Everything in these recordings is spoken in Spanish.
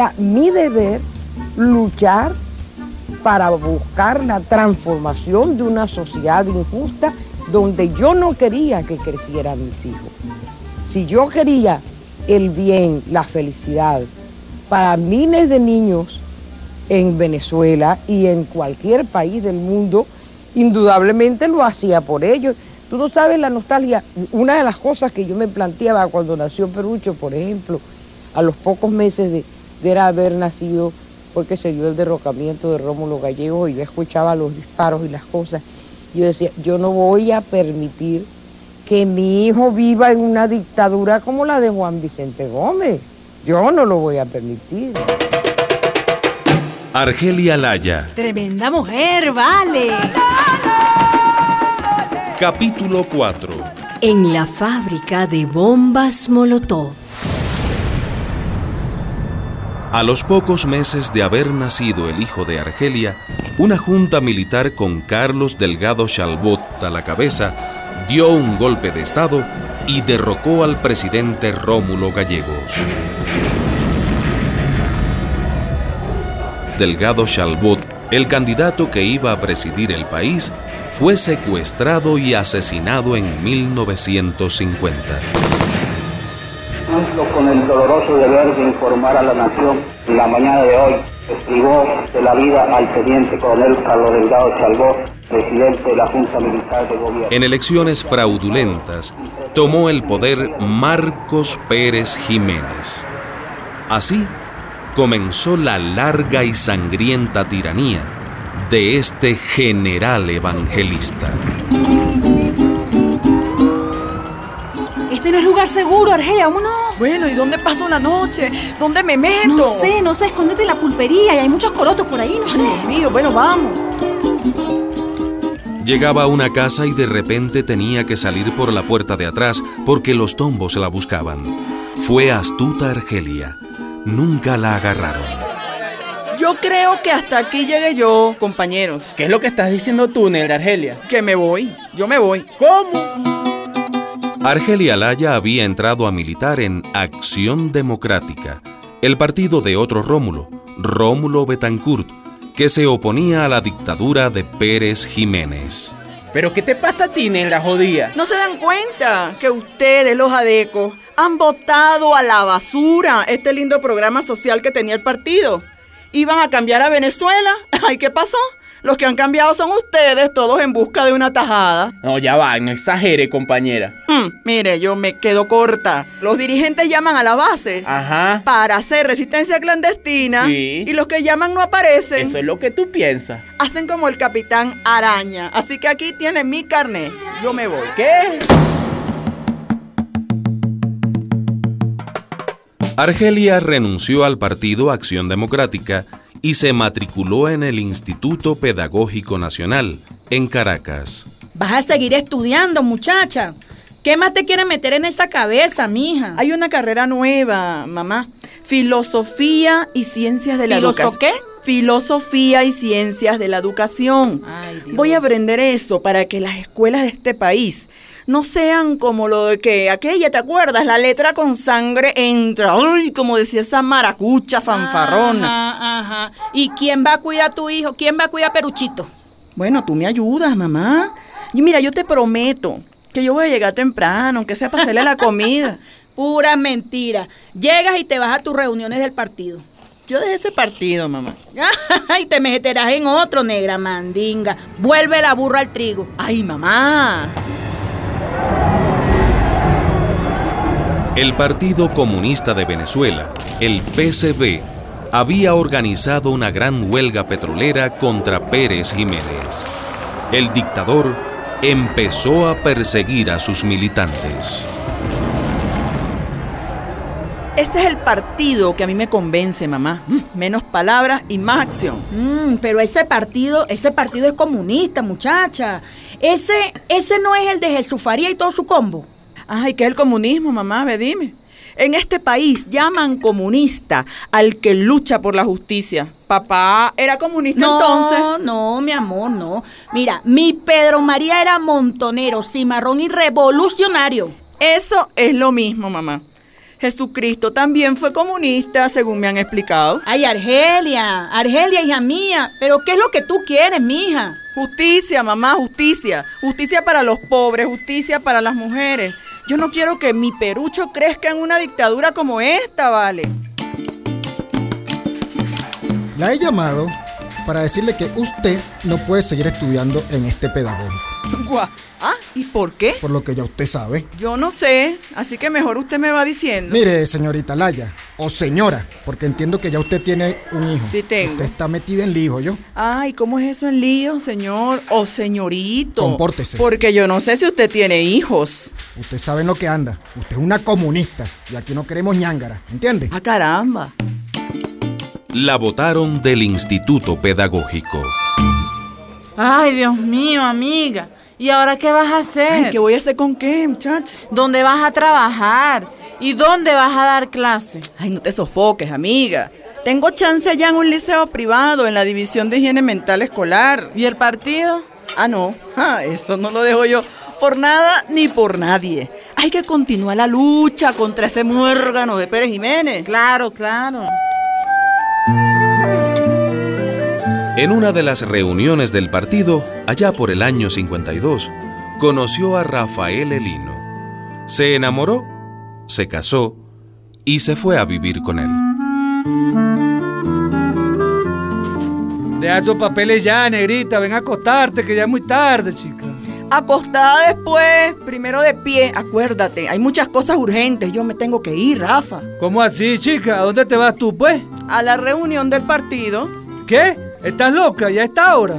era mi deber luchar para buscar la transformación de una sociedad injusta donde yo no quería que crecieran mis hijos. Si yo quería el bien, la felicidad para miles de niños en Venezuela y en cualquier país del mundo, indudablemente lo hacía por ellos. Tú no sabes la nostalgia. Una de las cosas que yo me planteaba cuando nació Perucho, por ejemplo, a los pocos meses de, haber nacido, fue que se dio el derrocamiento de Rómulo Gallego y yo escuchaba los disparos y las cosas. Yo decía, yo no voy a permitir que mi hijo viva en una dictadura como la de Juan Vicente Gómez. Yo no lo voy a permitir. Argelia Laya. Tremenda mujer, vale. Capítulo 4. En la fábrica de bombas Molotov. A los pocos meses de haber nacido el hijo de Argelia, una junta militar con Carlos Delgado Chalbot a la cabeza dio un golpe de Estado y derrocó al presidente Rómulo Gallegos. Delgado Chalbot, el candidato que iba a presidir el país, fue secuestrado y asesinado en 1950 con el doloroso deber de informar a la nación en la mañana de hoy privó de la vida al teniente coronel Carlos Delgado Chalbó, presidente de la Junta Militar de Gobierno. En elecciones fraudulentas tomó el poder Marcos Pérez Jiménez. Así comenzó la larga y sangrienta tiranía de este general evangelista. Este no es lugar seguro, Argelia, vámonos. Bueno, ¿y dónde paso la noche? ¿Dónde me meto? No sé, no sé, escóndete en la pulpería y hay muchos corotos por ahí, no sé. Dios mío, bueno, vamos. Llegaba a una casa y de repente tenía que salir por la puerta de atrás porque los tombos la buscaban. Fue astuta Argelia. Nunca la agarraron. Yo creo que hasta aquí llegué yo, compañeros. ¿Qué es lo que estás diciendo tú, Negra Argelia? Que me voy. Yo me voy. ¿Cómo? Argelia Laya había entrado a militar en Acción Democrática, el partido de otro Rómulo, Rómulo Betancourt, que se oponía a la dictadura de Pérez Jiménez. ¿Pero qué te pasa a ti, la jodía? ¿No se dan cuenta que ustedes, los adecos, han votado a la basura este lindo programa social que tenía el partido? ¿Iban a cambiar a Venezuela? ¿Ay, qué pasó? Los que han cambiado son ustedes, todos en busca de una tajada. No, ya va, no exagere, compañera. Hmm, mire, yo me quedo corta. Los dirigentes llaman a la base Ajá. para hacer resistencia clandestina sí. y los que llaman no aparecen. Eso es lo que tú piensas. Hacen como el capitán Araña. Así que aquí tiene mi carnet. Yo me voy. ¿Qué? Argelia renunció al partido Acción Democrática y se matriculó en el Instituto Pedagógico Nacional, en Caracas. Vas a seguir estudiando, muchacha. ¿Qué más te quiere meter en esa cabeza, mija? Hay una carrera nueva, mamá. Filosofía y Ciencias de la Educación. qué? Filosofía y Ciencias de la Educación. Voy a aprender eso para que las escuelas de este país no sean como lo de que aquella, ¿te acuerdas? La letra con sangre entra, Uy, como decía esa maracucha fanfarrona. Ajá, ajá. ¿Y quién va a cuidar a tu hijo? ¿Quién va a cuidar a Peruchito? Bueno, tú me ayudas, mamá. Y mira, yo te prometo que yo voy a llegar temprano, aunque sea para hacerle la comida. Pura mentira. Llegas y te vas a tus reuniones del partido. Yo dejé ese partido, mamá. y te meterás en otro, negra mandinga. Vuelve la burra al trigo. Ay, mamá. El Partido Comunista de Venezuela, el PCB, había organizado una gran huelga petrolera contra Pérez Jiménez. El dictador empezó a perseguir a sus militantes. Ese es el partido que a mí me convence, mamá. Mm, menos palabras y más acción. Mm, pero ese partido, ese partido es comunista, muchacha. Ese, ese no es el de Jesús Faría y todo su combo. Ay, ¿qué es el comunismo, mamá? Ve, dime. En este país llaman comunista al que lucha por la justicia. Papá era comunista entonces. No, no, mi amor, no. Mira, mi Pedro María era montonero, cimarrón y revolucionario. Eso es lo mismo, mamá. Jesucristo también fue comunista, según me han explicado. Ay, Argelia, Argelia, hija mía, pero ¿qué es lo que tú quieres, mija? Justicia, mamá, justicia. Justicia para los pobres, justicia para las mujeres. Yo no quiero que mi perucho crezca en una dictadura como esta, ¿vale? La he llamado para decirle que usted no puede seguir estudiando en este pedagógico. Guau. Ah, ¿y por qué? Por lo que ya usted sabe. Yo no sé, así que mejor usted me va diciendo. Mire, señorita Laya, o señora, porque entiendo que ya usted tiene un hijo. Sí tengo. Usted está metida en lío, yo. Ay, ¿cómo es eso en lío, señor? O señorito. Compórtese. Porque yo no sé si usted tiene hijos. Usted sabe en lo que anda. Usted es una comunista y aquí no queremos ñángara, ¿entiende? Ah, caramba. La votaron del Instituto Pedagógico. Ay, Dios mío, amiga. ¿Y ahora qué vas a hacer? Ay, ¿qué voy a hacer con qué, muchacha? ¿Dónde vas a trabajar? ¿Y dónde vas a dar clase? Ay, no te sofoques, amiga. Tengo chance allá en un liceo privado, en la división de higiene mental escolar. ¿Y el partido? Ah, no. Ah, eso no lo dejo yo por nada ni por nadie. Hay que continuar la lucha contra ese muérgano de Pérez Jiménez. Claro, claro. En una de las reuniones del partido, allá por el año 52, conoció a Rafael Elino. Se enamoró, se casó y se fue a vivir con él. Deja esos papeles ya, negrita. Ven a acostarte, que ya es muy tarde, chica. Acostada después, primero de pie. Acuérdate, hay muchas cosas urgentes. Yo me tengo que ir, Rafa. ¿Cómo así, chica? ¿A dónde te vas tú, pues? A la reunión del partido. ¿Qué? ¿Estás loca? ¿Ya está hora?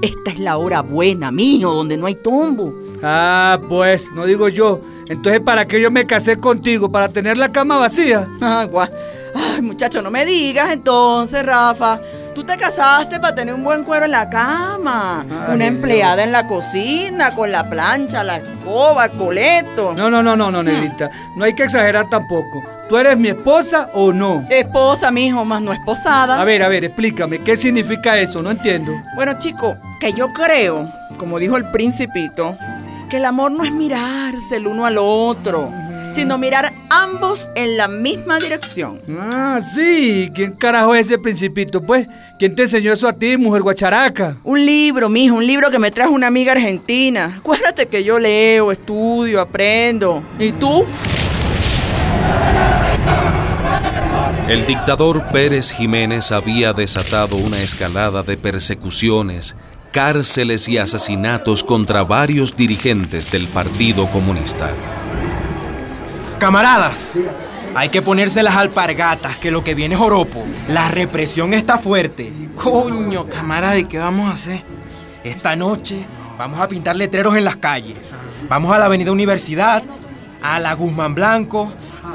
Esta es la hora buena, mijo, donde no hay tombo. Ah, pues, no digo yo. Entonces, ¿para qué yo me casé contigo? ¿Para tener la cama vacía? Ah, guau. Ay, muchacho, no me digas entonces, Rafa. Tú te casaste para tener un buen cuero en la cama. Ay, Una empleada Dios. en la cocina, con la plancha, la escoba, el coleto. No, no, no, no, no, negrita. No hay que exagerar tampoco. ¿Tú eres mi esposa o no? Esposa, mijo, más no esposada. A ver, a ver, explícame, ¿qué significa eso? No entiendo. Bueno, chico, que yo creo, como dijo el principito, que el amor no es mirarse el uno al otro, sino mirar ambos en la misma dirección. Ah, sí. ¿Quién carajo es ese principito, pues? ¿Quién te enseñó eso a ti, mujer guacharaca? Un libro, mijo, un libro que me trajo una amiga argentina. Acuérdate que yo leo, estudio, aprendo. ¿Y tú? El dictador Pérez Jiménez había desatado una escalada de persecuciones, cárceles y asesinatos contra varios dirigentes del Partido Comunista. Camaradas, hay que ponerse las alpargatas, que lo que viene es joropo. La represión está fuerte. Coño, camarada, ¿y qué vamos a hacer? Esta noche vamos a pintar letreros en las calles. Vamos a la Avenida Universidad, a la Guzmán Blanco,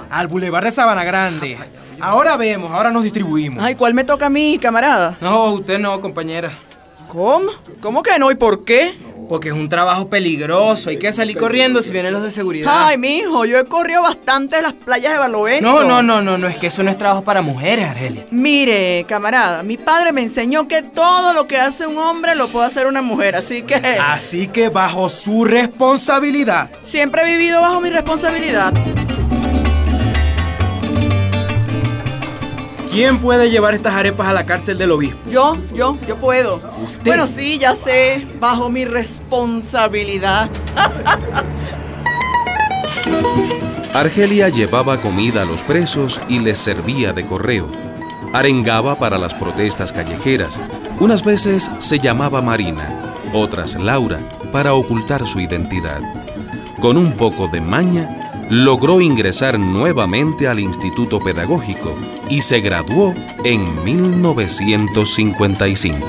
al Boulevard de Sabana Grande. Ahora vemos, ahora nos distribuimos. Ay, ¿cuál me toca a mí, camarada? No, usted no, compañera. ¿Cómo? ¿Cómo que no? ¿Y por qué? Porque es un trabajo peligroso, hay que salir corriendo si vienen los de seguridad. Ay, mijo, yo he corrido bastante de las playas de Barlovento. No, no, no, no, no, es que eso no es trabajo para mujeres, Argelia. Mire, camarada, mi padre me enseñó que todo lo que hace un hombre lo puede hacer una mujer, así que... Así que bajo su responsabilidad. Siempre he vivido bajo mi responsabilidad. ¿Quién puede llevar estas arepas a la cárcel del obispo? Yo, yo, yo puedo. Bueno, sí, ya sé, bajo mi responsabilidad. Argelia llevaba comida a los presos y les servía de correo. Arengaba para las protestas callejeras. Unas veces se llamaba Marina, otras Laura, para ocultar su identidad. Con un poco de maña, logró ingresar nuevamente al Instituto Pedagógico y se graduó en 1955.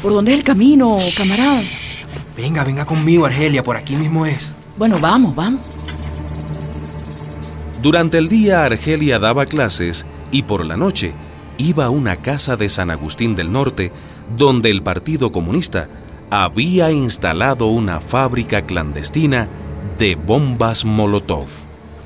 ¿Por dónde es el camino, camarada? Venga, venga conmigo, Argelia, por aquí mismo es. Bueno, vamos, vamos. Durante el día Argelia daba clases y por la noche iba a una casa de San Agustín del Norte donde el Partido Comunista había instalado una fábrica clandestina de bombas Molotov.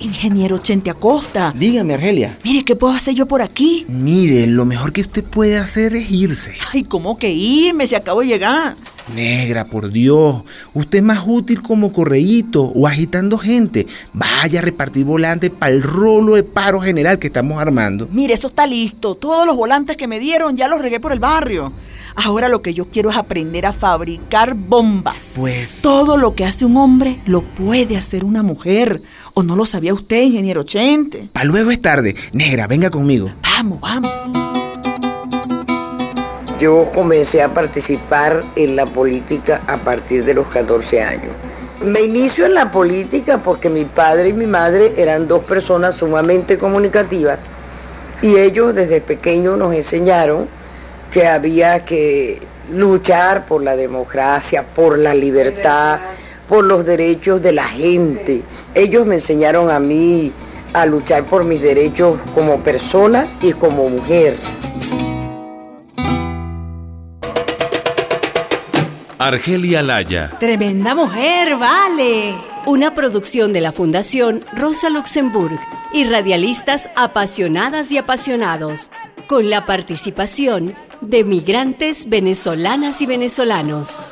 Ingeniero Chente Acosta. Dígame, Argelia. Mire, ¿qué puedo hacer yo por aquí? Mire, lo mejor que usted puede hacer es irse. Ay, ¿cómo que irme? Se acabo de llegar. Negra, por Dios, usted es más útil como correíto o agitando gente. Vaya a repartir volantes para el rolo de paro general que estamos armando. Mire, eso está listo. Todos los volantes que me dieron ya los regué por el barrio. Ahora lo que yo quiero es aprender a fabricar bombas. Pues. Todo lo que hace un hombre lo puede hacer una mujer. ¿O no lo sabía usted, ingeniero Chente? Para luego es tarde. Negra, venga conmigo. Vamos, vamos. Yo comencé a participar en la política a partir de los 14 años. Me inicio en la política porque mi padre y mi madre eran dos personas sumamente comunicativas y ellos desde pequeños nos enseñaron que había que luchar por la democracia, por la libertad, por los derechos de la gente. Ellos me enseñaron a mí a luchar por mis derechos como persona y como mujer. Argelia Laya. Tremenda mujer, vale. Una producción de la Fundación Rosa Luxemburg y radialistas apasionadas y apasionados, con la participación de migrantes venezolanas y venezolanos.